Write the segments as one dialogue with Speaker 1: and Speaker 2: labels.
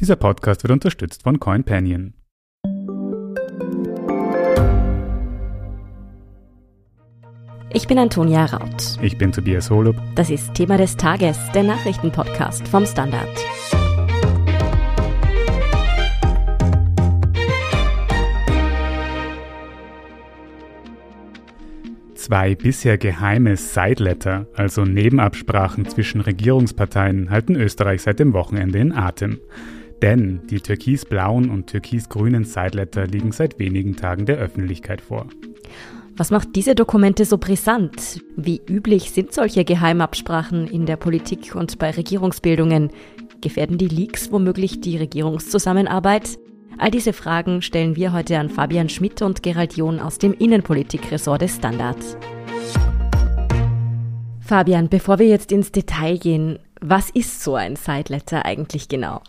Speaker 1: Dieser Podcast wird unterstützt von CoinPanion.
Speaker 2: Ich bin Antonia Raut.
Speaker 1: Ich bin Tobias Holub.
Speaker 2: Das ist Thema des Tages, der Nachrichtenpodcast vom Standard.
Speaker 1: Zwei bisher geheime Sideletter, also Nebenabsprachen zwischen Regierungsparteien, halten Österreich seit dem Wochenende in Atem. Denn die türkisblauen und türkisgrünen Sideletter liegen seit wenigen Tagen der Öffentlichkeit vor.
Speaker 2: Was macht diese Dokumente so brisant? Wie üblich sind solche Geheimabsprachen in der Politik und bei Regierungsbildungen? Gefährden die Leaks womöglich die Regierungszusammenarbeit? All diese Fragen stellen wir heute an Fabian Schmidt und Gerald John aus dem Innenpolitikressort des Standards. Fabian, bevor wir jetzt ins Detail gehen, was ist so ein Sideletter eigentlich genau?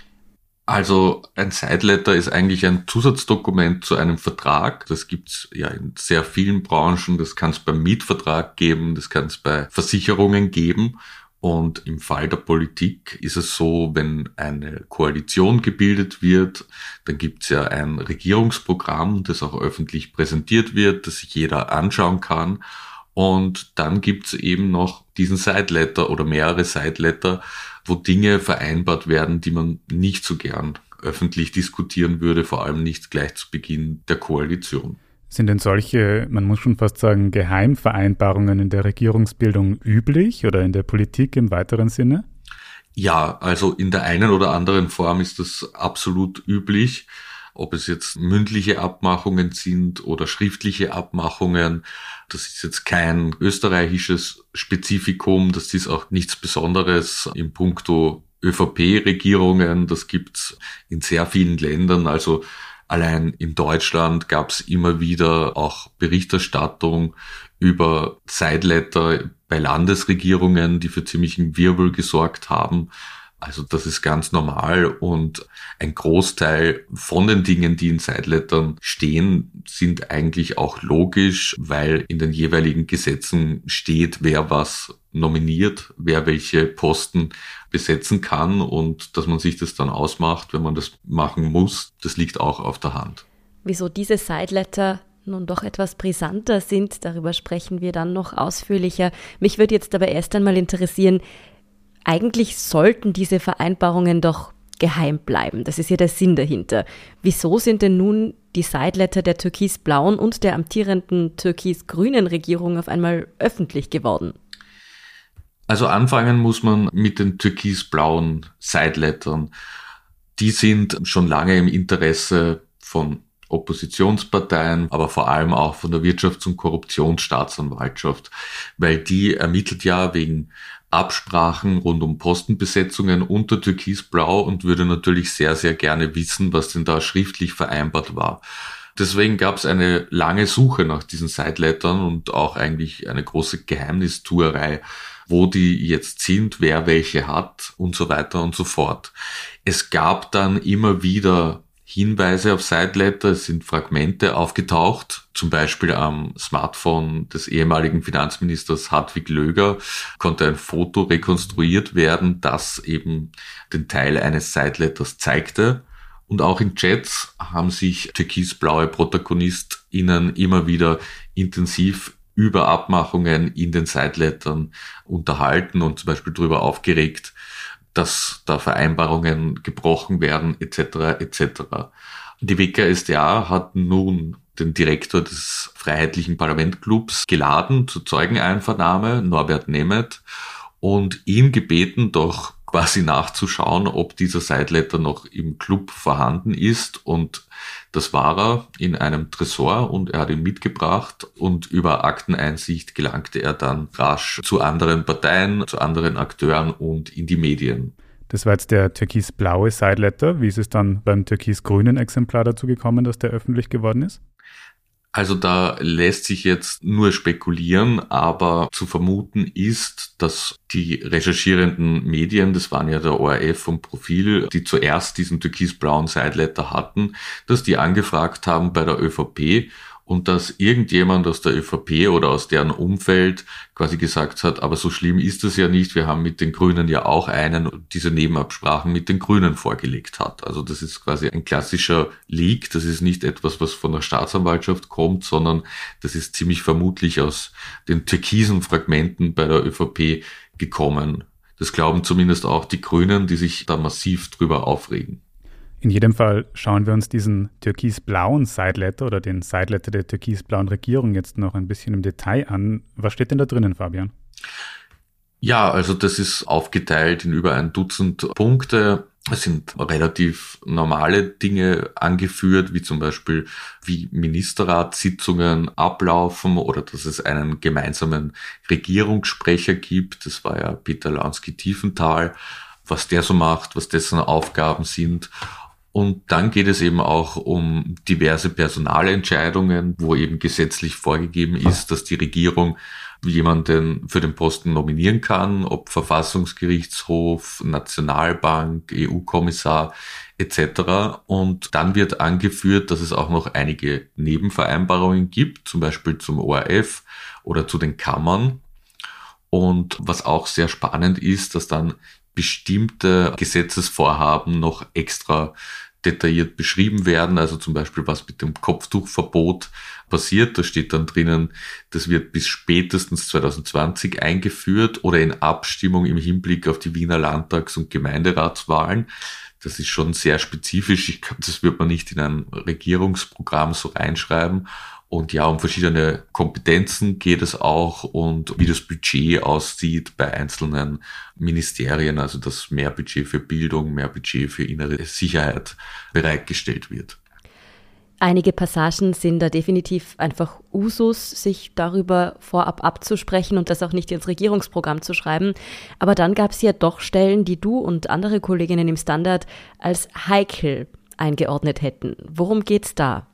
Speaker 3: Also ein Sideletter ist eigentlich ein Zusatzdokument zu einem Vertrag. Das gibt's ja in sehr vielen Branchen. Das kann es beim Mietvertrag geben, das kann es bei Versicherungen geben. Und im Fall der Politik ist es so, wenn eine Koalition gebildet wird, dann gibt es ja ein Regierungsprogramm, das auch öffentlich präsentiert wird, das sich jeder anschauen kann. Und dann gibt es eben noch diesen Sideletter oder mehrere Sideletter, wo Dinge vereinbart werden, die man nicht so gern öffentlich diskutieren würde, vor allem nicht gleich zu Beginn der Koalition.
Speaker 1: Sind denn solche, man muss schon fast sagen, Geheimvereinbarungen in der Regierungsbildung üblich oder in der Politik im weiteren Sinne?
Speaker 3: Ja, also in der einen oder anderen Form ist das absolut üblich. Ob es jetzt mündliche Abmachungen sind oder schriftliche Abmachungen, das ist jetzt kein österreichisches Spezifikum, das ist auch nichts Besonderes im Punkto ÖVP-Regierungen, das gibt's in sehr vielen Ländern. Also Allein in Deutschland gab es immer wieder auch Berichterstattung über Sideletter bei Landesregierungen, die für ziemlichen Wirbel gesorgt haben. Also das ist ganz normal und ein Großteil von den Dingen, die in Sidelettern stehen, sind eigentlich auch logisch, weil in den jeweiligen Gesetzen steht, wer was nominiert, wer welche Posten besetzen kann und dass man sich das dann ausmacht, wenn man das machen muss, das liegt auch auf der Hand.
Speaker 2: Wieso diese Sideletter nun doch etwas brisanter sind, darüber sprechen wir dann noch ausführlicher. Mich würde jetzt aber erst einmal interessieren, eigentlich sollten diese Vereinbarungen doch geheim bleiben. Das ist ja der Sinn dahinter. Wieso sind denn nun die Sideletter der türkisblauen und der amtierenden türkisgrünen Regierung auf einmal öffentlich geworden?
Speaker 3: Also anfangen muss man mit den türkisblauen Sidelettern. Die sind schon lange im Interesse von Oppositionsparteien, aber vor allem auch von der Wirtschafts- und Korruptionsstaatsanwaltschaft, weil die ermittelt ja wegen Absprachen rund um Postenbesetzungen unter Türkisblau und würde natürlich sehr, sehr gerne wissen, was denn da schriftlich vereinbart war. Deswegen gab es eine lange Suche nach diesen Sidelettern und auch eigentlich eine große Geheimnistuerei, wo die jetzt sind, wer welche hat und so weiter und so fort. Es gab dann immer wieder Hinweise auf Sideletter, es sind Fragmente aufgetaucht, zum Beispiel am Smartphone des ehemaligen Finanzministers Hartwig Löger konnte ein Foto rekonstruiert werden, das eben den Teil eines Sideletters zeigte. Und auch in Chats haben sich türkisblaue ProtagonistInnen immer wieder intensiv über Abmachungen in den Sidelettern unterhalten und zum Beispiel darüber aufgeregt, dass da Vereinbarungen gebrochen werden, etc. etc. Die WKSDA hat nun den Direktor des Freiheitlichen Parlamentclubs geladen zur Zeugeneinvernahme, Norbert Nemeth, und ihn gebeten, doch quasi nachzuschauen, ob dieser Sideletter noch im Club vorhanden ist. Und das war er in einem Tresor und er hat ihn mitgebracht und über Akteneinsicht gelangte er dann rasch zu anderen Parteien, zu anderen Akteuren und in die Medien.
Speaker 1: Das war jetzt der türkisblaue Sideletter. Wie ist es dann beim türkisgrünen Exemplar dazu gekommen, dass der öffentlich geworden ist?
Speaker 3: Also da lässt sich jetzt nur spekulieren, aber zu vermuten ist, dass die recherchierenden Medien, das waren ja der ORF und Profil, die zuerst diesen türkisblauen Sideletter hatten, dass die angefragt haben bei der ÖVP, und dass irgendjemand aus der ÖVP oder aus deren Umfeld quasi gesagt hat, aber so schlimm ist es ja nicht, wir haben mit den Grünen ja auch einen, diese Nebenabsprachen mit den Grünen vorgelegt hat. Also das ist quasi ein klassischer Leak, das ist nicht etwas, was von der Staatsanwaltschaft kommt, sondern das ist ziemlich vermutlich aus den türkisen Fragmenten bei der ÖVP gekommen. Das glauben zumindest auch die Grünen, die sich da massiv drüber aufregen.
Speaker 1: In jedem Fall schauen wir uns diesen türkisblauen Sideletter oder den Sideletter der türkisblauen Regierung jetzt noch ein bisschen im Detail an. Was steht denn da drinnen, Fabian?
Speaker 3: Ja, also das ist aufgeteilt in über ein Dutzend Punkte. Es sind relativ normale Dinge angeführt, wie zum Beispiel, wie Ministerratssitzungen ablaufen oder dass es einen gemeinsamen Regierungssprecher gibt. Das war ja Peter Lansky-Tiefenthal, was der so macht, was dessen Aufgaben sind. Und dann geht es eben auch um diverse Personalentscheidungen, wo eben gesetzlich vorgegeben ist, dass die Regierung jemanden für den Posten nominieren kann, ob Verfassungsgerichtshof, Nationalbank, EU-Kommissar etc. Und dann wird angeführt, dass es auch noch einige Nebenvereinbarungen gibt, zum Beispiel zum ORF oder zu den Kammern. Und was auch sehr spannend ist, dass dann bestimmte Gesetzesvorhaben noch extra detailliert beschrieben werden, also zum Beispiel was mit dem Kopftuchverbot passiert. Da steht dann drinnen, das wird bis spätestens 2020 eingeführt oder in Abstimmung im Hinblick auf die Wiener Landtags- und Gemeinderatswahlen. Das ist schon sehr spezifisch. Ich glaube, das wird man nicht in ein Regierungsprogramm so reinschreiben. Und ja, um verschiedene Kompetenzen geht es auch und wie das Budget aussieht bei einzelnen Ministerien, also dass mehr Budget für Bildung, mehr Budget für innere Sicherheit bereitgestellt wird.
Speaker 2: Einige Passagen sind da definitiv einfach Usus, sich darüber vorab abzusprechen und das auch nicht ins Regierungsprogramm zu schreiben. Aber dann gab es ja doch Stellen, die du und andere Kolleginnen im Standard als heikel eingeordnet hätten. Worum geht's da?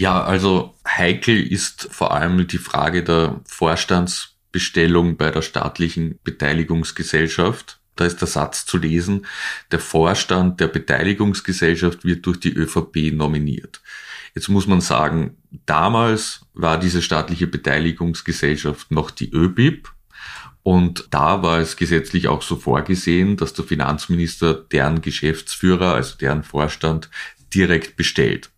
Speaker 3: Ja, also heikel ist vor allem die Frage der Vorstandsbestellung bei der staatlichen Beteiligungsgesellschaft. Da ist der Satz zu lesen, der Vorstand der Beteiligungsgesellschaft wird durch die ÖVP nominiert. Jetzt muss man sagen, damals war diese staatliche Beteiligungsgesellschaft noch die ÖBIP. Und da war es gesetzlich auch so vorgesehen, dass der Finanzminister deren Geschäftsführer, also deren Vorstand, direkt bestellt.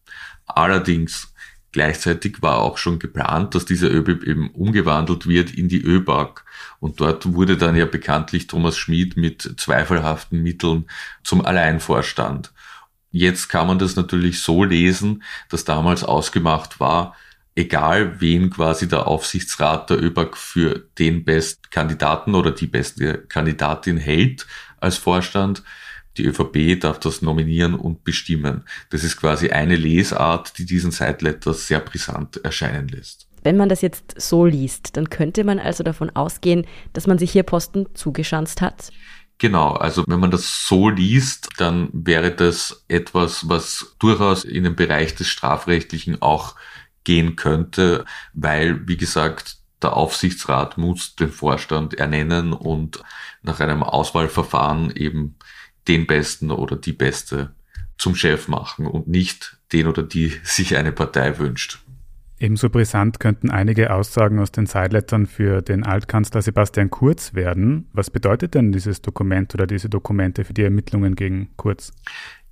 Speaker 3: Allerdings Gleichzeitig war auch schon geplant, dass dieser ÖBIB eben umgewandelt wird in die ÖBAG. Und dort wurde dann ja bekanntlich Thomas Schmid mit zweifelhaften Mitteln zum Alleinvorstand. Jetzt kann man das natürlich so lesen, dass damals ausgemacht war, egal wen quasi der Aufsichtsrat der ÖBAG für den besten Kandidaten oder die beste Kandidatin hält als Vorstand, die ÖVP darf das nominieren und bestimmen. Das ist quasi eine Lesart, die diesen Sideletter sehr brisant erscheinen lässt.
Speaker 2: Wenn man das jetzt so liest, dann könnte man also davon ausgehen, dass man sich hier Posten zugeschanzt hat.
Speaker 3: Genau, also wenn man das so liest, dann wäre das etwas, was durchaus in den Bereich des Strafrechtlichen auch gehen könnte, weil, wie gesagt, der Aufsichtsrat muss den Vorstand ernennen und nach einem Auswahlverfahren eben den Besten oder die Beste zum Chef machen und nicht den oder die sich eine Partei wünscht.
Speaker 1: Ebenso brisant könnten einige Aussagen aus den Sidelettern für den Altkanzler Sebastian Kurz werden. Was bedeutet denn dieses Dokument oder diese Dokumente für die Ermittlungen gegen Kurz?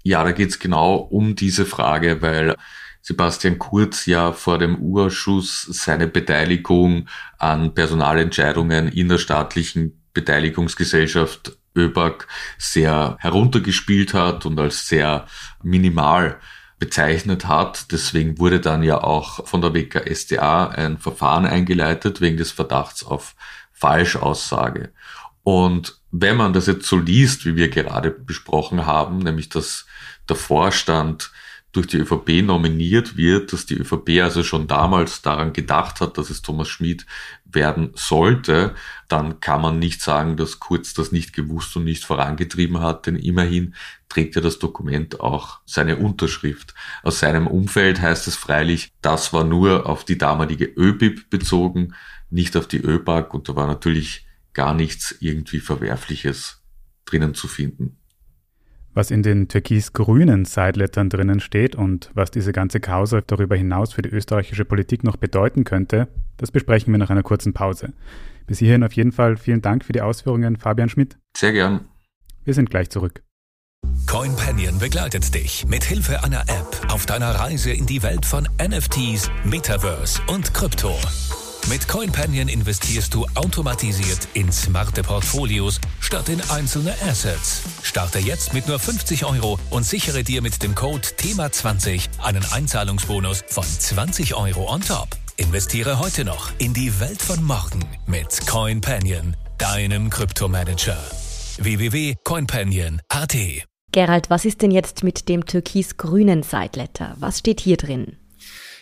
Speaker 3: Ja, da geht es genau um diese Frage, weil Sebastian Kurz ja vor dem U-Ausschuss seine Beteiligung an Personalentscheidungen in der staatlichen Beteiligungsgesellschaft ÖBAG sehr heruntergespielt hat und als sehr minimal bezeichnet hat. Deswegen wurde dann ja auch von der WKSDA ein Verfahren eingeleitet wegen des Verdachts auf Falschaussage. Und wenn man das jetzt so liest, wie wir gerade besprochen haben, nämlich dass der Vorstand durch die ÖVP nominiert wird, dass die ÖVP also schon damals daran gedacht hat, dass es Thomas Schmid werden sollte, dann kann man nicht sagen, dass Kurz das nicht gewusst und nicht vorangetrieben hat, denn immerhin trägt ja das Dokument auch seine Unterschrift. Aus seinem Umfeld heißt es freilich, das war nur auf die damalige ÖBIP bezogen, nicht auf die ÖBAG und da war natürlich gar nichts irgendwie Verwerfliches drinnen zu finden.
Speaker 1: Was in den türkis-grünen Sidelettern drinnen steht und was diese ganze Causa darüber hinaus für die österreichische Politik noch bedeuten könnte, das besprechen wir nach einer kurzen Pause. Bis hierhin auf jeden Fall vielen Dank für die Ausführungen, Fabian Schmidt.
Speaker 3: Sehr gern.
Speaker 1: Wir sind gleich zurück.
Speaker 4: CoinPanion begleitet dich mit Hilfe einer App auf deiner Reise in die Welt von NFTs, Metaverse und Krypto. Mit CoinPanion investierst du automatisiert in smarte Portfolios statt in einzelne Assets. Starte jetzt mit nur 50 Euro und sichere dir mit dem Code THEMA20 einen Einzahlungsbonus von 20 Euro on top. Investiere heute noch in die Welt von morgen mit CoinPanion, deinem Kryptomanager. www.coinpanion.at
Speaker 2: Gerald, was ist denn jetzt mit dem türkis-grünen Sideletter? Was steht hier drin?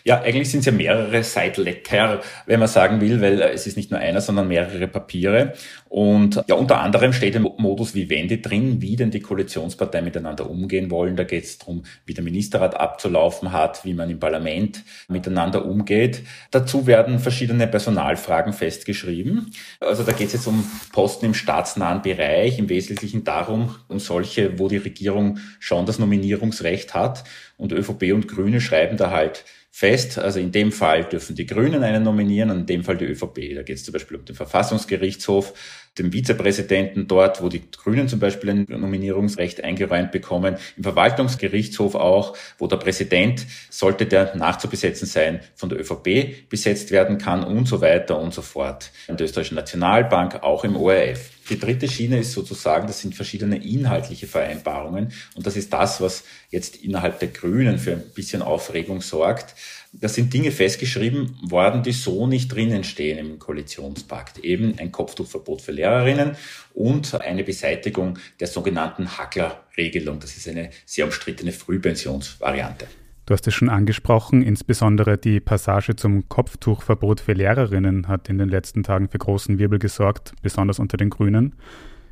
Speaker 5: Ja, eigentlich sind es ja mehrere Side-Letter, wenn man sagen will, weil äh, es ist nicht nur einer, sondern mehrere Papiere. Und ja, unter anderem steht im Modus Vivendi drin, wie denn die Koalitionsparteien miteinander umgehen wollen. Da geht es darum, wie der Ministerrat abzulaufen hat, wie man im Parlament miteinander umgeht. Dazu werden verschiedene Personalfragen festgeschrieben. Also da geht es jetzt um Posten im staatsnahen Bereich, im Wesentlichen darum, um solche, wo die Regierung schon das Nominierungsrecht hat. Und ÖVP und Grüne schreiben da halt fest. Also in dem Fall dürfen die Grünen einen nominieren und in dem Fall die ÖVP. Da geht es zum Beispiel um den Verfassungsgerichtshof, dem Vizepräsidenten dort, wo die Grünen zum Beispiel ein Nominierungsrecht eingeräumt bekommen, im Verwaltungsgerichtshof auch, wo der Präsident, sollte der nachzubesetzen sein, von der ÖVP besetzt werden kann und so weiter und so fort. In der Österreichischen Nationalbank, auch im ORF. Die dritte Schiene ist sozusagen, das sind verschiedene inhaltliche Vereinbarungen und das ist das, was jetzt innerhalb der Grünen für ein bisschen Aufregung sorgt. Da sind Dinge festgeschrieben worden, die so nicht drinnen stehen im Koalitionspakt. Eben ein Kopftuchverbot für Lehrerinnen und eine Beseitigung der sogenannten Hackler-Regelung. Das ist eine sehr umstrittene Frühpensionsvariante.
Speaker 1: Du hast es schon angesprochen, insbesondere die Passage zum Kopftuchverbot für Lehrerinnen hat in den letzten Tagen für großen Wirbel gesorgt, besonders unter den Grünen.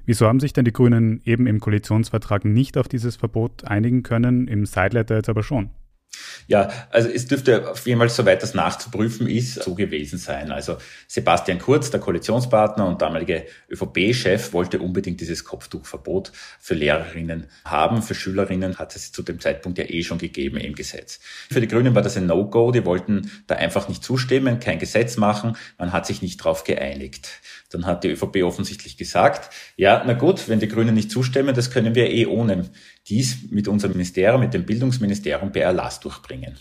Speaker 1: Wieso haben sich denn die Grünen eben im Koalitionsvertrag nicht auf dieses Verbot einigen können, im Sideletter jetzt aber schon?
Speaker 5: Ja, also es dürfte auf jeden Fall, soweit das nachzuprüfen ist, so gewesen sein. Also Sebastian Kurz, der Koalitionspartner und damalige ÖVP-Chef, wollte unbedingt dieses Kopftuchverbot für Lehrerinnen haben. Für Schülerinnen hat es zu dem Zeitpunkt ja eh schon gegeben im Gesetz. Für die Grünen war das ein No-Go. Die wollten da einfach nicht zustimmen, kein Gesetz machen. Man hat sich nicht darauf geeinigt. Dann hat die ÖVP offensichtlich gesagt, ja, na gut, wenn die Grünen nicht zustimmen, das können wir eh ohne dies mit unserem Ministerium, mit dem Bildungsministerium per Erlass durchbringen.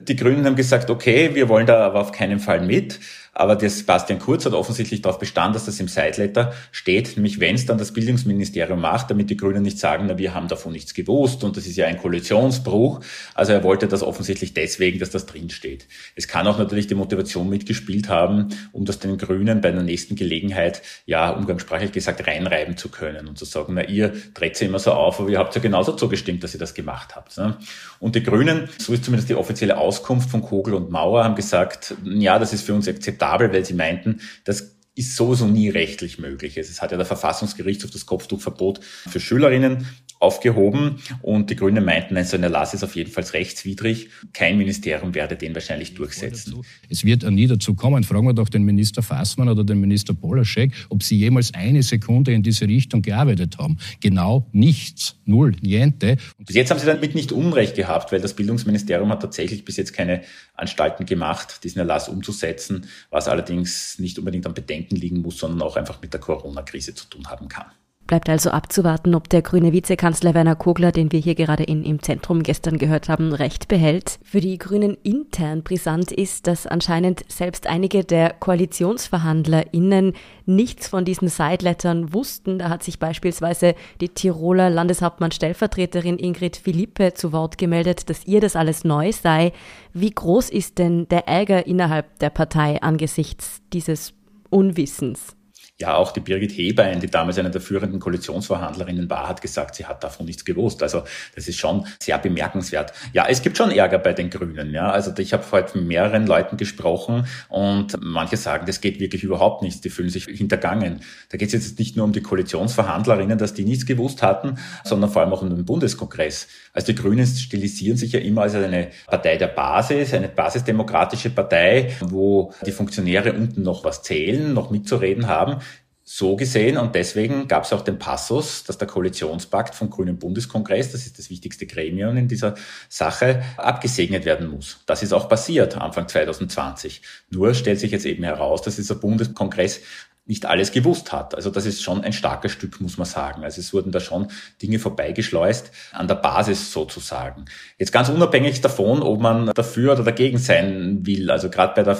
Speaker 5: Die Grünen haben gesagt, okay, wir wollen da aber auf keinen Fall mit. Aber der Sebastian Kurz hat offensichtlich darauf bestanden, dass das im Sideletter steht, nämlich wenn es dann das Bildungsministerium macht, damit die Grünen nicht sagen, na, wir haben davon nichts gewusst und das ist ja ein Koalitionsbruch. Also er wollte das offensichtlich deswegen, dass das drin steht. Es kann auch natürlich die Motivation mitgespielt haben, um das den Grünen bei der nächsten Gelegenheit, ja, umgangssprachlich gesagt, reinreiben zu können und zu sagen, na, ihr dreht immer so auf, aber ihr habt ja genauso zugestimmt, dass ihr das gemacht habt. Ne? Und die Grünen, so ist zumindest die offizielle Auskunft von Kogel und Mauer, haben gesagt, ja, das ist für uns akzeptabel akzeptabel, weil sie meinten, das ist sowieso nie rechtlich möglich. Es hat ja der Verfassungsgerichtshof das Kopftuchverbot für Schülerinnen aufgehoben und die Grünen meinten, ein so ein Erlass ist auf jeden Fall rechtswidrig. Kein Ministerium werde den wahrscheinlich durchsetzen.
Speaker 6: Es wird nie dazu kommen. Fragen wir doch den Minister Fassmann oder den Minister Polaschek, ob sie jemals eine Sekunde in diese Richtung gearbeitet haben. Genau nichts. Null. Niente.
Speaker 5: Bis jetzt haben sie damit nicht Unrecht gehabt, weil das Bildungsministerium hat tatsächlich bis jetzt keine Anstalten gemacht, diesen Erlass umzusetzen, was allerdings nicht unbedingt am Bedenken liegen muss, sondern auch einfach mit der Corona-Krise zu tun haben kann.
Speaker 2: Bleibt also abzuwarten, ob der grüne Vizekanzler Werner Kogler, den wir hier gerade in, im Zentrum gestern gehört haben, recht behält. Für die Grünen intern brisant ist, dass anscheinend selbst einige der KoalitionsverhandlerInnen nichts von diesen Sidelettern wussten. Da hat sich beispielsweise die Tiroler Landeshauptmann-Stellvertreterin Ingrid Philippe zu Wort gemeldet, dass ihr das alles neu sei. Wie groß ist denn der Ärger innerhalb der Partei angesichts dieses Unwissens?
Speaker 5: Ja, auch die Birgit Hebein, die damals eine der führenden Koalitionsverhandlerinnen war, hat gesagt, sie hat davon nichts gewusst. Also das ist schon sehr bemerkenswert. Ja, es gibt schon Ärger bei den Grünen. Ja, also ich habe heute mit mehreren Leuten gesprochen und manche sagen, das geht wirklich überhaupt nichts. Die fühlen sich hintergangen. Da geht es jetzt nicht nur um die Koalitionsverhandlerinnen, dass die nichts gewusst hatten, sondern vor allem auch um den Bundeskongress. Also die Grünen stilisieren sich ja immer als eine Partei der Basis, eine basisdemokratische Partei, wo die Funktionäre unten noch was zählen, noch mitzureden haben so gesehen und deswegen gab es auch den Passus, dass der Koalitionspakt vom Grünen Bundeskongress, das ist das wichtigste Gremium in dieser Sache, abgesegnet werden muss. Das ist auch passiert Anfang 2020. Nur stellt sich jetzt eben heraus, dass dieser Bundeskongress nicht alles gewusst hat. Also das ist schon ein starkes Stück, muss man sagen. Also es wurden da schon Dinge vorbeigeschleust, an der Basis sozusagen. Jetzt ganz unabhängig davon, ob man dafür oder dagegen sein will. Also gerade bei der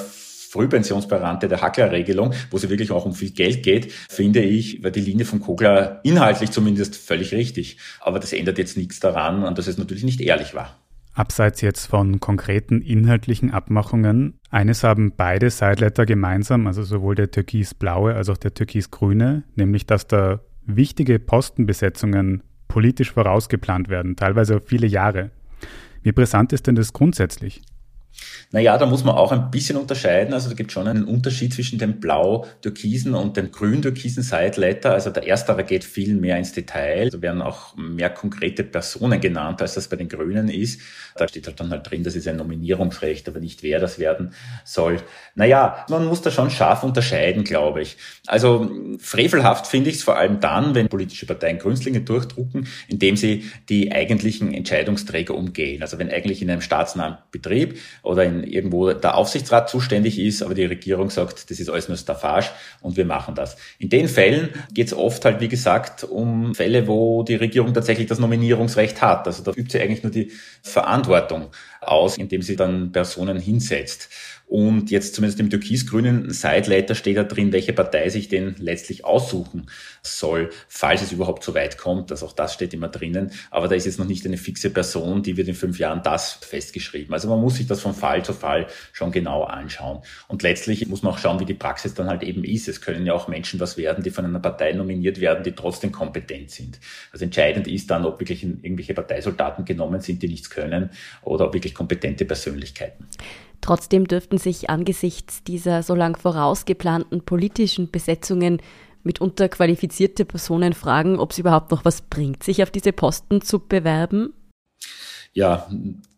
Speaker 5: Frühpensionsberamte der Hackler-Regelung, wo es wirklich auch um viel Geld geht, finde ich, war die Linie von Kogler inhaltlich zumindest völlig richtig. Aber das ändert jetzt nichts daran, und dass es natürlich nicht ehrlich war.
Speaker 1: Abseits jetzt von konkreten inhaltlichen Abmachungen, eines haben beide Sideletter gemeinsam, also sowohl der türkis-blaue als auch der türkis-grüne, nämlich dass da wichtige Postenbesetzungen politisch vorausgeplant werden, teilweise auf viele Jahre. Wie brisant ist denn das grundsätzlich?
Speaker 5: Naja, da muss man auch ein bisschen unterscheiden. Also da gibt es schon einen Unterschied zwischen dem blau-türkisen und dem grün-türkisen Sideletter. Also der erstere geht viel mehr ins Detail. Da werden auch mehr konkrete Personen genannt, als das bei den Grünen ist. Da steht halt dann halt drin, das ist ein Nominierungsrecht, aber nicht wer das werden soll. Naja, man muss da schon scharf unterscheiden, glaube ich. Also frevelhaft finde ich es vor allem dann, wenn politische Parteien Grünstlinge durchdrucken, indem sie die eigentlichen Entscheidungsträger umgehen. Also wenn eigentlich in einem staatsnahen Betrieb oder in irgendwo der Aufsichtsrat zuständig ist, aber die Regierung sagt, das ist alles nur Staffage und wir machen das. In den Fällen geht es oft halt, wie gesagt, um Fälle, wo die Regierung tatsächlich das Nominierungsrecht hat. Also da übt sie eigentlich nur die Verantwortung aus, indem sie dann Personen hinsetzt. Und jetzt zumindest im türkis-grünen Sideletter steht da drin, welche Partei sich den letztlich aussuchen soll, falls es überhaupt so weit kommt. Also auch das steht immer drinnen. Aber da ist jetzt noch nicht eine fixe Person, die wird in fünf Jahren das festgeschrieben. Also man muss sich das von Fall zu Fall schon genau anschauen. Und letztlich muss man auch schauen, wie die Praxis dann halt eben ist. Es können ja auch Menschen was werden, die von einer Partei nominiert werden, die trotzdem kompetent sind. Also entscheidend ist dann, ob wirklich irgendwelche Parteisoldaten genommen sind, die nichts können oder ob wirklich kompetente Persönlichkeiten.
Speaker 2: Trotzdem dürften sich angesichts dieser so lang vorausgeplanten politischen Besetzungen mitunter qualifizierte Personen fragen, ob es überhaupt noch was bringt, sich auf diese Posten zu bewerben?
Speaker 5: Ja,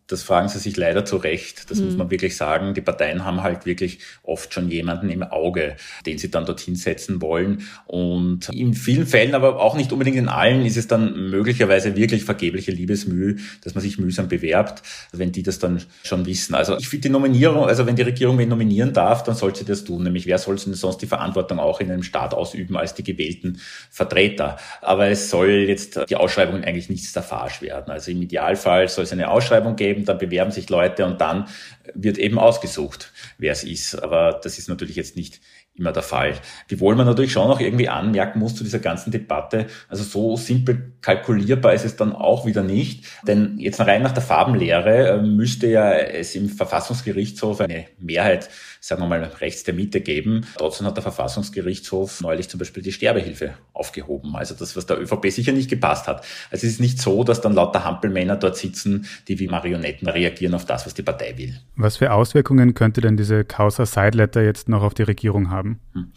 Speaker 5: das fragen sie sich leider zu Recht. Das mhm. muss man wirklich sagen. Die Parteien haben halt wirklich oft schon jemanden im Auge, den sie dann dorthin setzen wollen. Und in vielen Fällen, aber auch nicht unbedingt in allen, ist es dann möglicherweise wirklich vergebliche Liebesmühe, dass man sich mühsam bewerbt, wenn die das dann schon wissen. Also ich finde die Nominierung, also wenn die Regierung wen nominieren darf, dann sollte sie das tun. Nämlich wer soll denn sonst die Verantwortung auch in einem Staat ausüben als die gewählten Vertreter? Aber es soll jetzt die Ausschreibung eigentlich nicht Staffage werden. Also im Idealfall soll es eine Ausschreibung geben, dann bewerben sich Leute und dann wird eben ausgesucht, wer es ist. Aber das ist natürlich jetzt nicht immer der Fall. Wiewohl man natürlich schon auch irgendwie anmerken muss zu dieser ganzen Debatte, also so simpel kalkulierbar ist es dann auch wieder nicht, denn jetzt rein nach der Farbenlehre äh, müsste ja es im Verfassungsgerichtshof eine Mehrheit, sagen wir mal, rechts der Mitte geben. Trotzdem hat der Verfassungsgerichtshof neulich zum Beispiel die Sterbehilfe aufgehoben. Also das, was der ÖVP sicher nicht gepasst hat. Also es ist nicht so, dass dann lauter Hampelmänner dort sitzen, die wie Marionetten reagieren auf das, was die Partei will.
Speaker 1: Was für Auswirkungen könnte denn diese Causa Sideletter jetzt noch auf die Regierung haben? haben? Hm.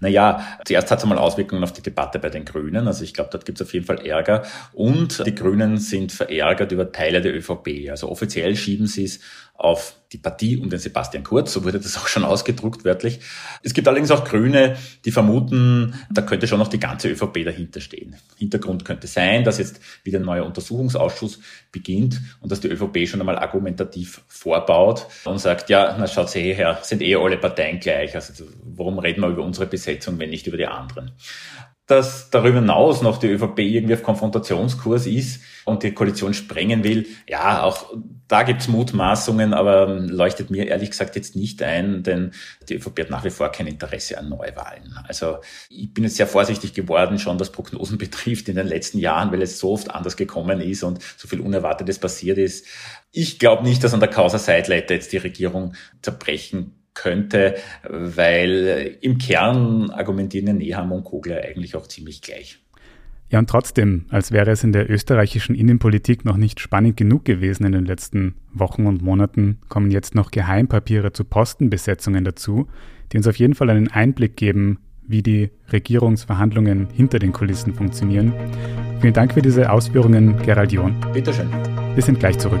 Speaker 5: Naja, zuerst hat es einmal Auswirkungen auf die Debatte bei den Grünen. Also ich glaube, dort gibt es auf jeden Fall Ärger. Und die Grünen sind verärgert über Teile der ÖVP. Also offiziell schieben sie es auf die Partie um den Sebastian Kurz, so wurde das auch schon ausgedruckt wörtlich. Es gibt allerdings auch Grüne, die vermuten, da könnte schon noch die ganze ÖVP dahinter stehen. Hintergrund könnte sein, dass jetzt wieder ein neuer Untersuchungsausschuss beginnt und dass die ÖVP schon einmal argumentativ vorbaut und sagt, ja, na schaut eh her, sind eh alle Parteien gleich, also warum reden wir über unsere Besetzung, wenn nicht über die anderen? Dass darüber hinaus noch die ÖVP irgendwie auf Konfrontationskurs ist und die Koalition sprengen will. Ja, auch da gibt's Mutmaßungen, aber leuchtet mir ehrlich gesagt jetzt nicht ein, denn die ÖVP hat nach wie vor kein Interesse an Neuwahlen. Also ich bin jetzt sehr vorsichtig geworden, schon was Prognosen betrifft in den letzten Jahren, weil es so oft anders gekommen ist und so viel Unerwartetes passiert ist. Ich glaube nicht, dass an der Causa Seitleiter jetzt die Regierung zerbrechen könnte, weil im Kern argumentieren Nehammer und Kogler eigentlich auch ziemlich gleich.
Speaker 1: Ja, und trotzdem, als wäre es in der österreichischen Innenpolitik noch nicht spannend genug gewesen in den letzten Wochen und Monaten, kommen jetzt noch Geheimpapiere zu Postenbesetzungen dazu, die uns auf jeden Fall einen Einblick geben, wie die Regierungsverhandlungen hinter den Kulissen funktionieren. Vielen Dank für diese Ausführungen, Gerald John.
Speaker 5: Bitteschön.
Speaker 1: Wir sind gleich zurück.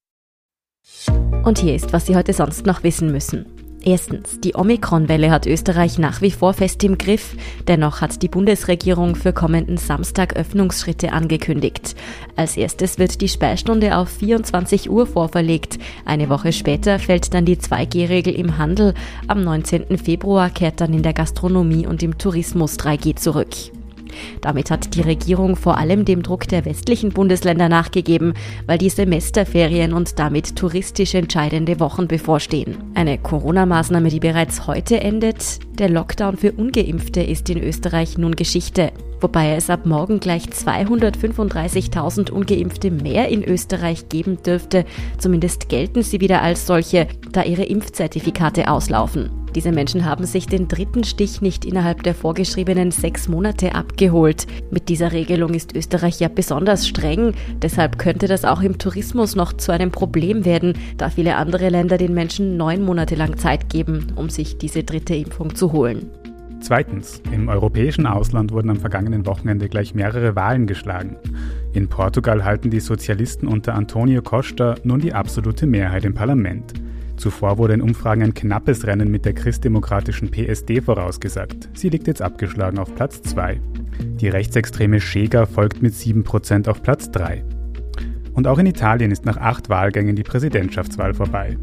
Speaker 2: Und hier ist, was Sie heute sonst noch wissen müssen. Erstens, die Omikron-Welle hat Österreich nach wie vor fest im Griff. Dennoch hat die Bundesregierung für kommenden Samstag Öffnungsschritte angekündigt. Als erstes wird die Speistunde auf 24 Uhr vorverlegt. Eine Woche später fällt dann die 2G-Regel im Handel. Am 19. Februar kehrt dann in der Gastronomie und im Tourismus 3G zurück. Damit hat die Regierung vor allem dem Druck der westlichen Bundesländer nachgegeben, weil die Semesterferien und damit touristisch entscheidende Wochen bevorstehen. Eine Corona-Maßnahme, die bereits heute endet, der Lockdown für ungeimpfte ist in Österreich nun Geschichte wobei es ab morgen gleich 235.000 ungeimpfte mehr in Österreich geben dürfte. Zumindest gelten sie wieder als solche, da ihre Impfzertifikate auslaufen. Diese Menschen haben sich den dritten Stich nicht innerhalb der vorgeschriebenen sechs Monate abgeholt. Mit dieser Regelung ist Österreich ja besonders streng. Deshalb könnte das auch im Tourismus noch zu einem Problem werden, da viele andere Länder den Menschen neun Monate lang Zeit geben, um sich diese dritte Impfung zu holen.
Speaker 1: Zweitens, im europäischen Ausland wurden am vergangenen Wochenende gleich mehrere Wahlen geschlagen. In Portugal halten die Sozialisten unter Antonio Costa nun die absolute Mehrheit im Parlament. Zuvor wurde in Umfragen ein knappes Rennen mit der christdemokratischen PSD vorausgesagt. Sie liegt jetzt abgeschlagen auf Platz 2. Die rechtsextreme Schega folgt mit 7% auf Platz 3. Und auch in Italien ist nach acht Wahlgängen die Präsidentschaftswahl vorbei.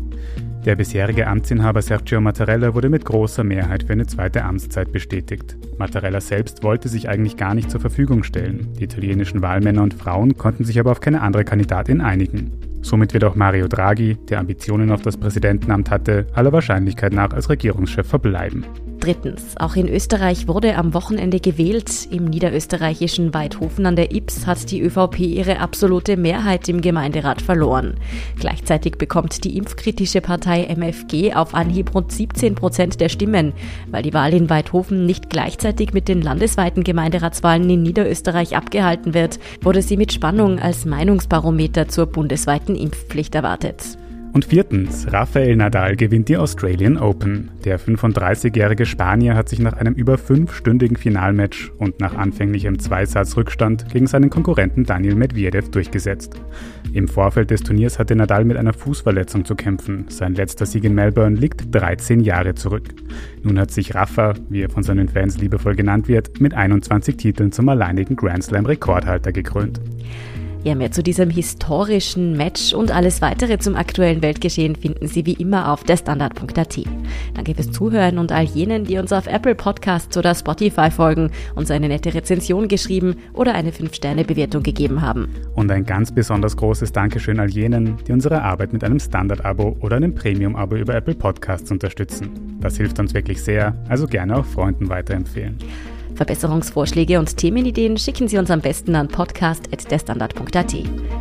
Speaker 1: Der bisherige Amtsinhaber Sergio Mattarella wurde mit großer Mehrheit für eine zweite Amtszeit bestätigt. Mattarella selbst wollte sich eigentlich gar nicht zur Verfügung stellen. Die italienischen Wahlmänner und Frauen konnten sich aber auf keine andere Kandidatin einigen. Somit wird auch Mario Draghi, der Ambitionen auf das Präsidentenamt hatte, aller Wahrscheinlichkeit nach als Regierungschef verbleiben.
Speaker 2: Drittens, auch in Österreich wurde am Wochenende gewählt. Im niederösterreichischen Weidhofen an der Ips hat die ÖVP ihre absolute Mehrheit im Gemeinderat verloren. Gleichzeitig bekommt die impfkritische Partei MFG auf Anhieb rund 17 Prozent der Stimmen. Weil die Wahl in Weidhofen nicht gleichzeitig mit den landesweiten Gemeinderatswahlen in Niederösterreich abgehalten wird, wurde sie mit Spannung als Meinungsbarometer zur bundesweiten Impfpflicht erwartet.
Speaker 1: Und viertens, Rafael Nadal gewinnt die Australian Open. Der 35-jährige Spanier hat sich nach einem über fünfstündigen Finalmatch und nach anfänglichem Zweisatz-Rückstand gegen seinen Konkurrenten Daniel Medvedev durchgesetzt. Im Vorfeld des Turniers hatte Nadal mit einer Fußverletzung zu kämpfen. Sein letzter Sieg in Melbourne liegt 13 Jahre zurück. Nun hat sich Rafa, wie er von seinen Fans liebevoll genannt wird, mit 21 Titeln zum alleinigen Grand Slam-Rekordhalter gekrönt.
Speaker 2: Ja, mehr zu diesem historischen Match und alles weitere zum aktuellen Weltgeschehen finden Sie wie immer auf derstandard.at. Danke fürs Zuhören und all jenen, die uns auf Apple Podcasts oder Spotify folgen, uns eine nette Rezension geschrieben oder eine 5-Sterne-Bewertung gegeben haben.
Speaker 1: Und ein ganz besonders großes Dankeschön all jenen, die unsere Arbeit mit einem Standard-Abo oder einem Premium-Abo über Apple Podcasts unterstützen. Das hilft uns wirklich sehr, also gerne auch Freunden weiterempfehlen.
Speaker 2: Verbesserungsvorschläge und Themenideen schicken Sie uns am besten an podcast.derstandard.at.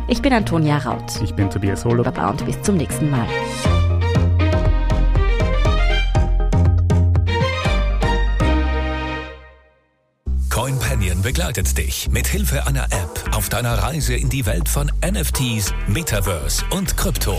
Speaker 2: Ich bin Antonia Raut.
Speaker 1: Ich bin Tobias Holo.
Speaker 2: Baba und bis zum nächsten Mal.
Speaker 4: CoinPanion begleitet dich mit Hilfe einer App auf deiner Reise in die Welt von NFTs, Metaverse und Krypto.